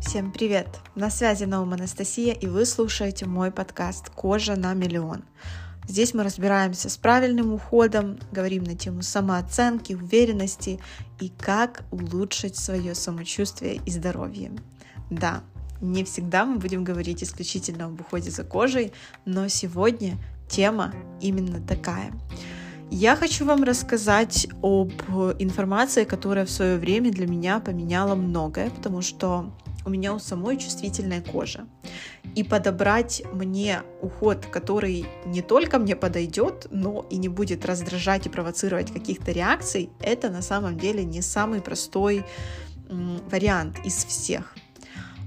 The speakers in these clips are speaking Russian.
Всем привет! На связи Наум Анастасия, и вы слушаете мой подкаст «Кожа на миллион». Здесь мы разбираемся с правильным уходом, говорим на тему самооценки, уверенности и как улучшить свое самочувствие и здоровье. Да, не всегда мы будем говорить исключительно об уходе за кожей, но сегодня тема именно такая. Я хочу вам рассказать об информации, которая в свое время для меня поменяла многое, потому что у меня у самой чувствительная кожа. И подобрать мне уход, который не только мне подойдет, но и не будет раздражать и провоцировать каких-то реакций, это на самом деле не самый простой вариант из всех.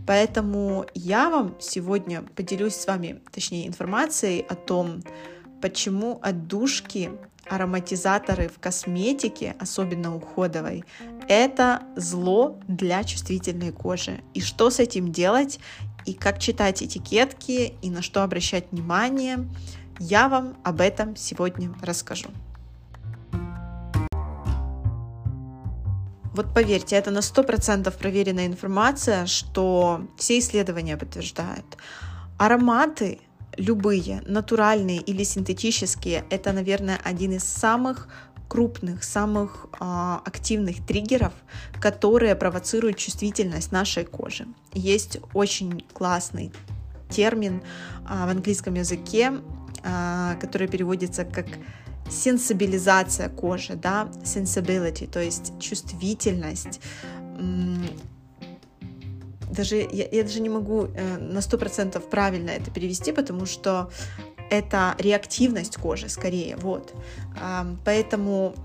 Поэтому я вам сегодня поделюсь с вами, точнее, информацией о том, почему отдушки, ароматизаторы в косметике, особенно уходовой, это зло для чувствительной кожи. И что с этим делать, и как читать этикетки, и на что обращать внимание, я вам об этом сегодня расскажу. Вот поверьте, это на 100% проверенная информация, что все исследования подтверждают. Ароматы любые, натуральные или синтетические, это, наверное, один из самых крупных, самых э, активных триггеров, которые провоцируют чувствительность нашей кожи. Есть очень классный термин э, в английском языке, э, который переводится как сенсибилизация кожи, да, sensibility, то есть чувствительность. Даже я, я даже не могу э, на сто процентов правильно это перевести, потому что это реактивность кожи скорее, вот. Поэтому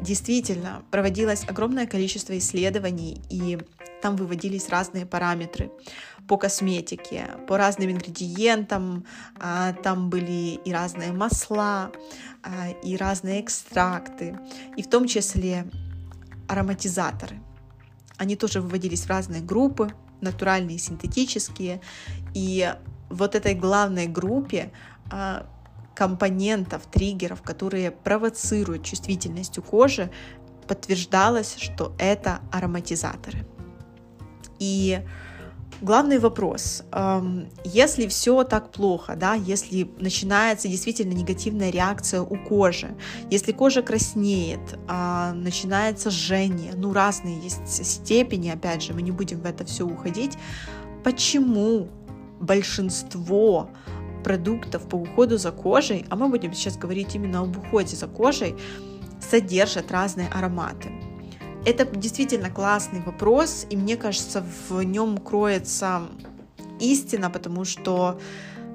действительно проводилось огромное количество исследований, и там выводились разные параметры по косметике, по разным ингредиентам. А, там были и разные масла, а, и разные экстракты, и в том числе ароматизаторы. Они тоже выводились в разные группы, натуральные, синтетические. И вот этой главной группе а, компонентов, триггеров, которые провоцируют чувствительность у кожи, подтверждалось, что это ароматизаторы. И главный вопрос, если все так плохо, да, если начинается действительно негативная реакция у кожи, если кожа краснеет, а, начинается жжение, ну разные есть степени, опять же, мы не будем в это все уходить, почему большинство продуктов по уходу за кожей, а мы будем сейчас говорить именно об уходе за кожей, содержат разные ароматы. Это действительно классный вопрос, и мне кажется, в нем кроется истина, потому что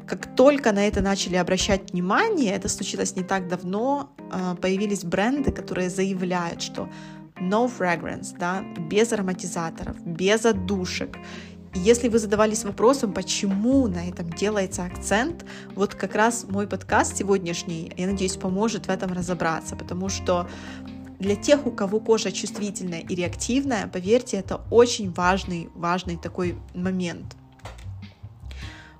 как только на это начали обращать внимание, это случилось не так давно, а, появились бренды, которые заявляют, что no fragrance, да, без ароматизаторов, без отдушек. И если вы задавались вопросом, почему на этом делается акцент, вот как раз мой подкаст сегодняшний, я надеюсь, поможет в этом разобраться, потому что для тех, у кого кожа чувствительная и реактивная, поверьте, это очень важный, важный такой момент.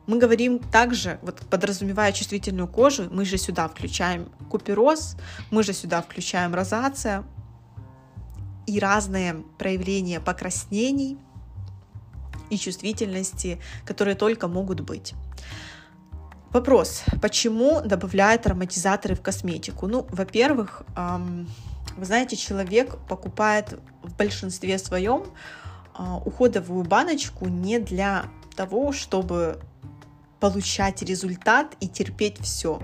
Мы говорим также, вот подразумевая чувствительную кожу, мы же сюда включаем купероз, мы же сюда включаем розация и разные проявления покраснений – и чувствительности, которые только могут быть. Вопрос, почему добавляют ароматизаторы в косметику? Ну, во-первых, эм, вы знаете, человек покупает в большинстве своем э, уходовую баночку не для того, чтобы получать результат и терпеть все.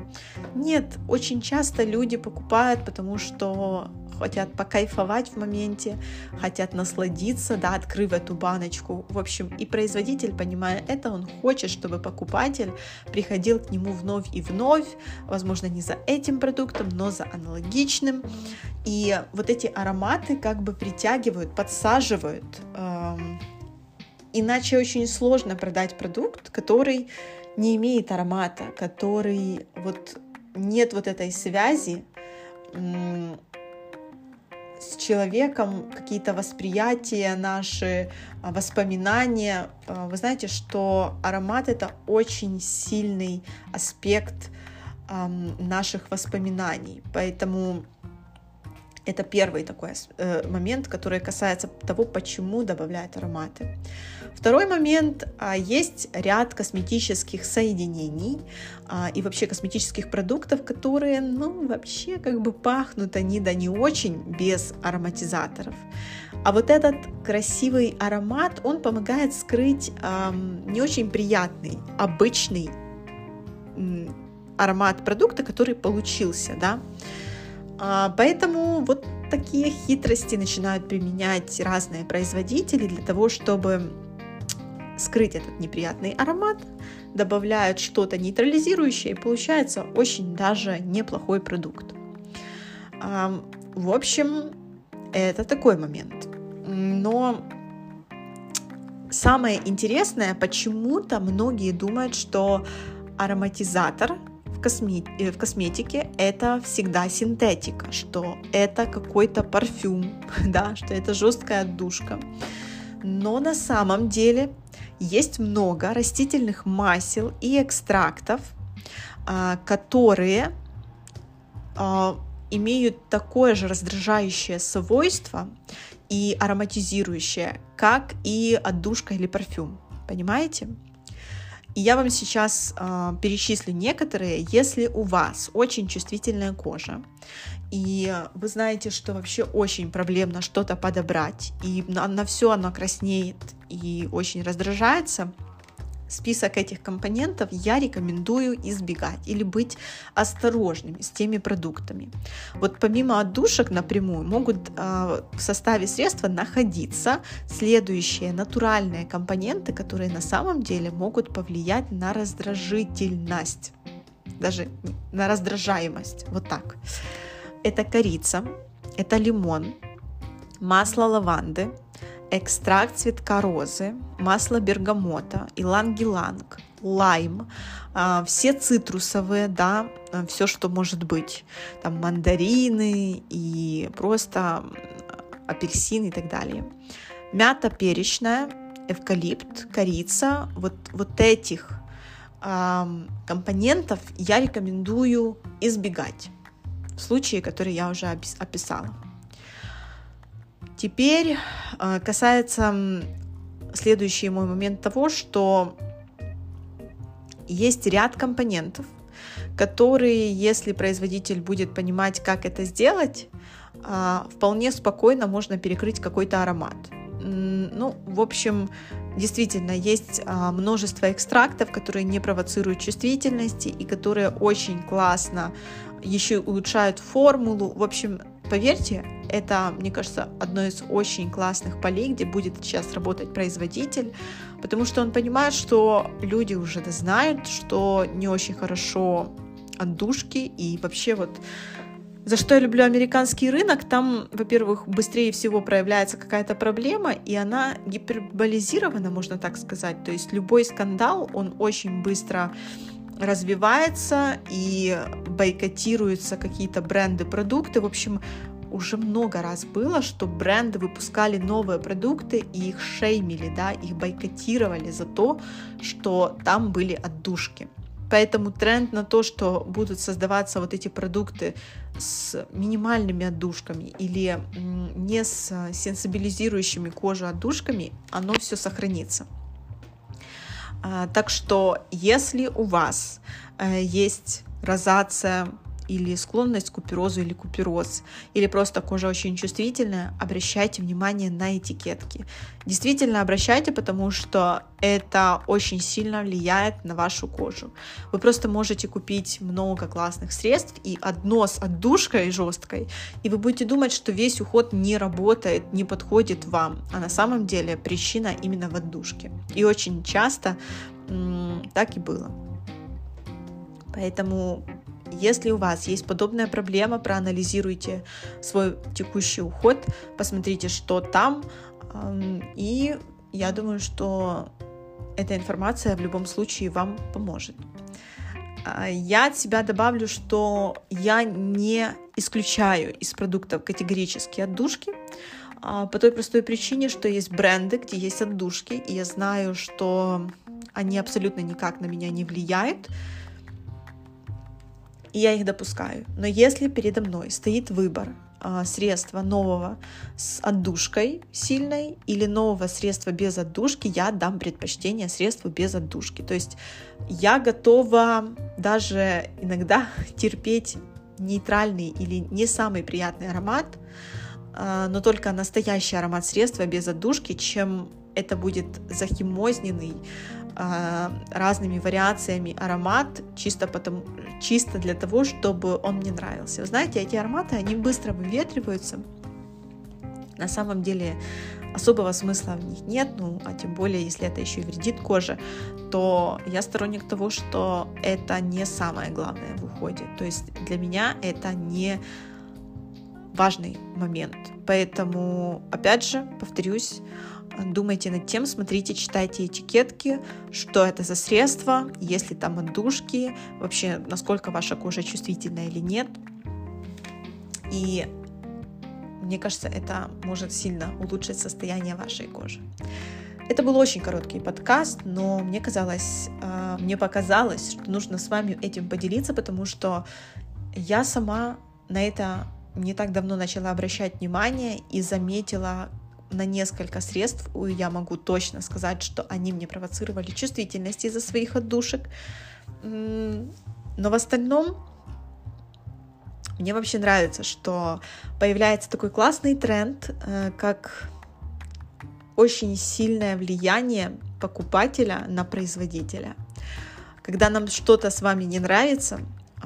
Нет, очень часто люди покупают, потому что хотят покайфовать в моменте, хотят насладиться, да, открыв эту баночку. В общем, и производитель, понимая это, он хочет, чтобы покупатель приходил к нему вновь и вновь, возможно, не за этим продуктом, но за аналогичным. И вот эти ароматы как бы притягивают, подсаживают. Эм, иначе очень сложно продать продукт, который не имеет аромата, который вот нет вот этой связи с человеком, какие-то восприятия наши, а, воспоминания. А, вы знаете, что аромат это очень сильный аспект наших воспоминаний, поэтому Это первый такой э, момент, который касается того, почему добавляют ароматы. Второй момент. А, есть ряд косметических соединений а, и вообще косметических продуктов, которые, ну, вообще как бы пахнут они да не очень без ароматизаторов. А вот этот красивый аромат, он помогает скрыть эм, не очень приятный, обычный аромат продукта, который получился, да. А, поэтому вот такие хитрости начинают применять разные производители для того, чтобы скрыть этот неприятный аромат, добавляют что-то нейтрализирующее, и получается очень даже неплохой продукт. В общем, это такой момент. Но самое интересное, почему-то многие думают, что ароматизатор в, косме... Э, в косметике это всегда синтетика, что это какой-то парфюм, да, что это жесткая отдушка. Но на самом деле есть много растительных масел и экстрактов, а, которые а, имеют такое же раздражающее свойство и ароматизирующее, как и отдушка или парфюм. Понимаете? И я вам сейчас э, перечислю некоторые, если у вас очень чувствительная кожа, и вы знаете, что вообще очень проблемно что-то подобрать, и на, на все оно краснеет и очень раздражается, список этих компонентов я рекомендую избегать или быть осторожными с теми продуктами. Вот помимо отдушек напрямую могут э, в составе средства находиться следующие натуральные компоненты, которые на самом деле могут повлиять на раздражительность, даже на раздражаемость. Вот так. Это корица, это лимон, масло лаванды, экстракт цветка розы, масло бергамота, иланг-иланг, лайм, а, все цитрусовые, да, а, все, что может быть, там мандарины и просто апельсин и так далее. Мята перечная, эвкалипт, корица, вот, вот этих э, компонентов я рекомендую избегать в случае, который я уже описала. Теперь э, касается следующий мой момент того, что есть ряд компонентов, которые, если производитель будет понимать, как это сделать, э, вполне спокойно можно перекрыть какой-то аромат. Ну, в общем, действительно, есть э, множество экстрактов, которые не провоцируют чувствительности и которые очень классно еще улучшают формулу. В общем, Поверьте, это, мне кажется, одно из очень классных полей, где будет сейчас работать производитель, потому что он понимает, что люди уже знают, что не очень хорошо отдушки и вообще вот за что я люблю американский рынок, там, во-первых, быстрее всего проявляется какая-то проблема, и она гиперболизирована, можно так сказать. То есть любой скандал, он очень быстро развивается и бойкотируются какие-то бренды, продукты. В общем, уже много раз было, что бренды выпускали новые продукты и их шеймили, да, их бойкотировали за то, что там были отдушки. Поэтому тренд на то, что будут создаваться вот эти продукты с минимальными отдушками или не с сенсибилизирующими кожу отдушками, оно все сохранится. А, так что, если у вас э, есть розация или склонность к куперозу или купероз, или просто кожа очень чувствительная, обращайте внимание на этикетки. Действительно обращайте, потому что это очень сильно влияет на вашу кожу. Вы просто можете купить много классных средств и одно с отдушкой жесткой, и вы будете думать, что весь уход не работает, не подходит вам, а на самом деле причина именно в отдушке. И очень часто так и было. Поэтому если у вас есть подобная проблема, проанализируйте свой текущий уход, посмотрите, что там, и я думаю, что эта информация в любом случае вам поможет. А, я от себя добавлю, что я не исключаю из продуктов категорически отдушки, а, по той простой причине, что есть бренды, где есть отдушки, и я знаю, что они абсолютно никак на меня не влияют, и я их допускаю. Но если передо мной стоит выбор а, средства нового с отдушкой сильной или нового средства без отдушки, я дам предпочтение средству без отдушки. То есть я готова даже иногда терпеть нейтральный или не самый приятный аромат, а, но только настоящий аромат средства без отдушки, чем это будет захимозненный разными вариациями аромат чисто, потому, чисто для того, чтобы он мне нравился. Вы знаете, эти ароматы, они быстро выветриваются. На самом деле особого смысла в них нет, ну, а тем более, если это еще и вредит коже, то я сторонник того, что это не самое главное в уходе. То есть для меня это не важный момент. Поэтому, опять же, повторюсь, думайте над тем, смотрите, читайте этикетки, что это за средство, есть ли там отдушки, вообще насколько ваша кожа чувствительна или нет. И мне кажется, это может сильно улучшить состояние вашей кожи. Это был очень короткий подкаст, но мне казалось, э, мне показалось, что нужно с вами этим поделиться, потому что я сама на это не так давно начала обращать внимание и заметила на несколько средств, я могу точно сказать, что они мне провоцировали чувствительность из-за своих отдушек. Но в остальном мне вообще нравится, что появляется такой классный тренд, э, как очень сильное влияние покупателя на производителя. Когда нам что-то с вами не нравится,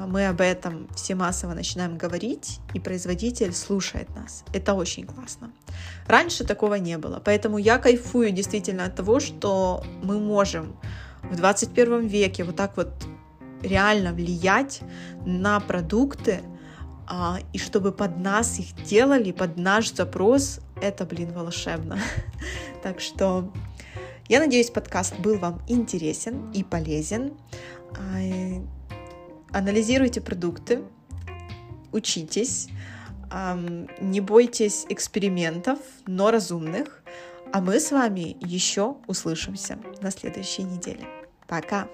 мы об этом все массово начинаем говорить, и производитель слушает нас. Это очень классно. Раньше такого не было, поэтому я кайфую действительно от того, что мы можем в 21 веке вот так вот реально влиять на продукты, а, и чтобы под нас их делали, под наш запрос, это, блин, волшебно. Так что я надеюсь, подкаст был вам интересен и полезен. Анализируйте продукты, учитесь, не бойтесь экспериментов, но разумных. А мы с вами еще услышимся на следующей неделе. Пока!